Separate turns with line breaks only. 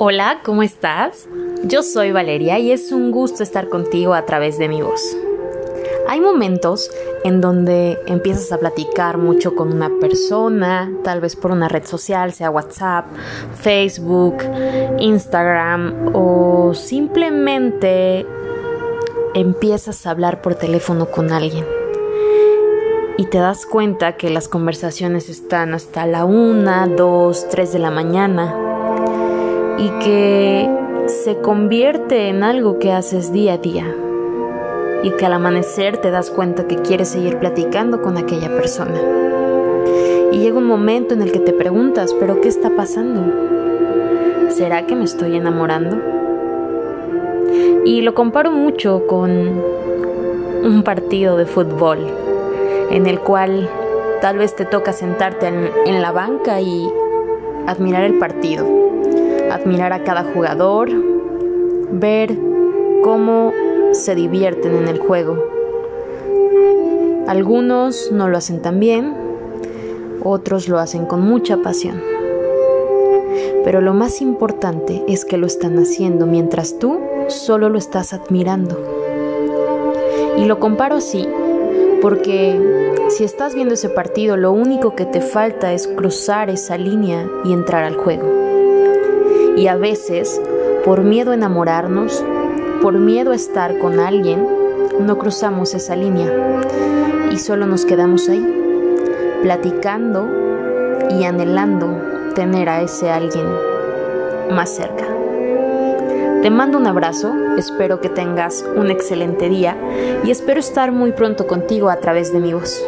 Hola, ¿cómo estás? Yo soy Valeria y es un gusto estar contigo a través de mi voz. Hay momentos en donde empiezas a platicar mucho con una persona, tal vez por una red social, sea WhatsApp, Facebook, Instagram o simplemente empiezas a hablar por teléfono con alguien y te das cuenta que las conversaciones están hasta la 1, 2, 3 de la mañana y que se convierte en algo que haces día a día y que al amanecer te das cuenta que quieres seguir platicando con aquella persona. Y llega un momento en el que te preguntas, pero ¿qué está pasando? ¿Será que me estoy enamorando? Y lo comparo mucho con un partido de fútbol en el cual tal vez te toca sentarte en, en la banca y admirar el partido admirar a cada jugador, ver cómo se divierten en el juego. Algunos no lo hacen tan bien, otros lo hacen con mucha pasión. Pero lo más importante es que lo están haciendo mientras tú solo lo estás admirando. Y lo comparo así, porque si estás viendo ese partido, lo único que te falta es cruzar esa línea y entrar al juego. Y a veces, por miedo a enamorarnos, por miedo a estar con alguien, no cruzamos esa línea y solo nos quedamos ahí, platicando y anhelando tener a ese alguien más cerca. Te mando un abrazo, espero que tengas un excelente día y espero estar muy pronto contigo a través de mi voz.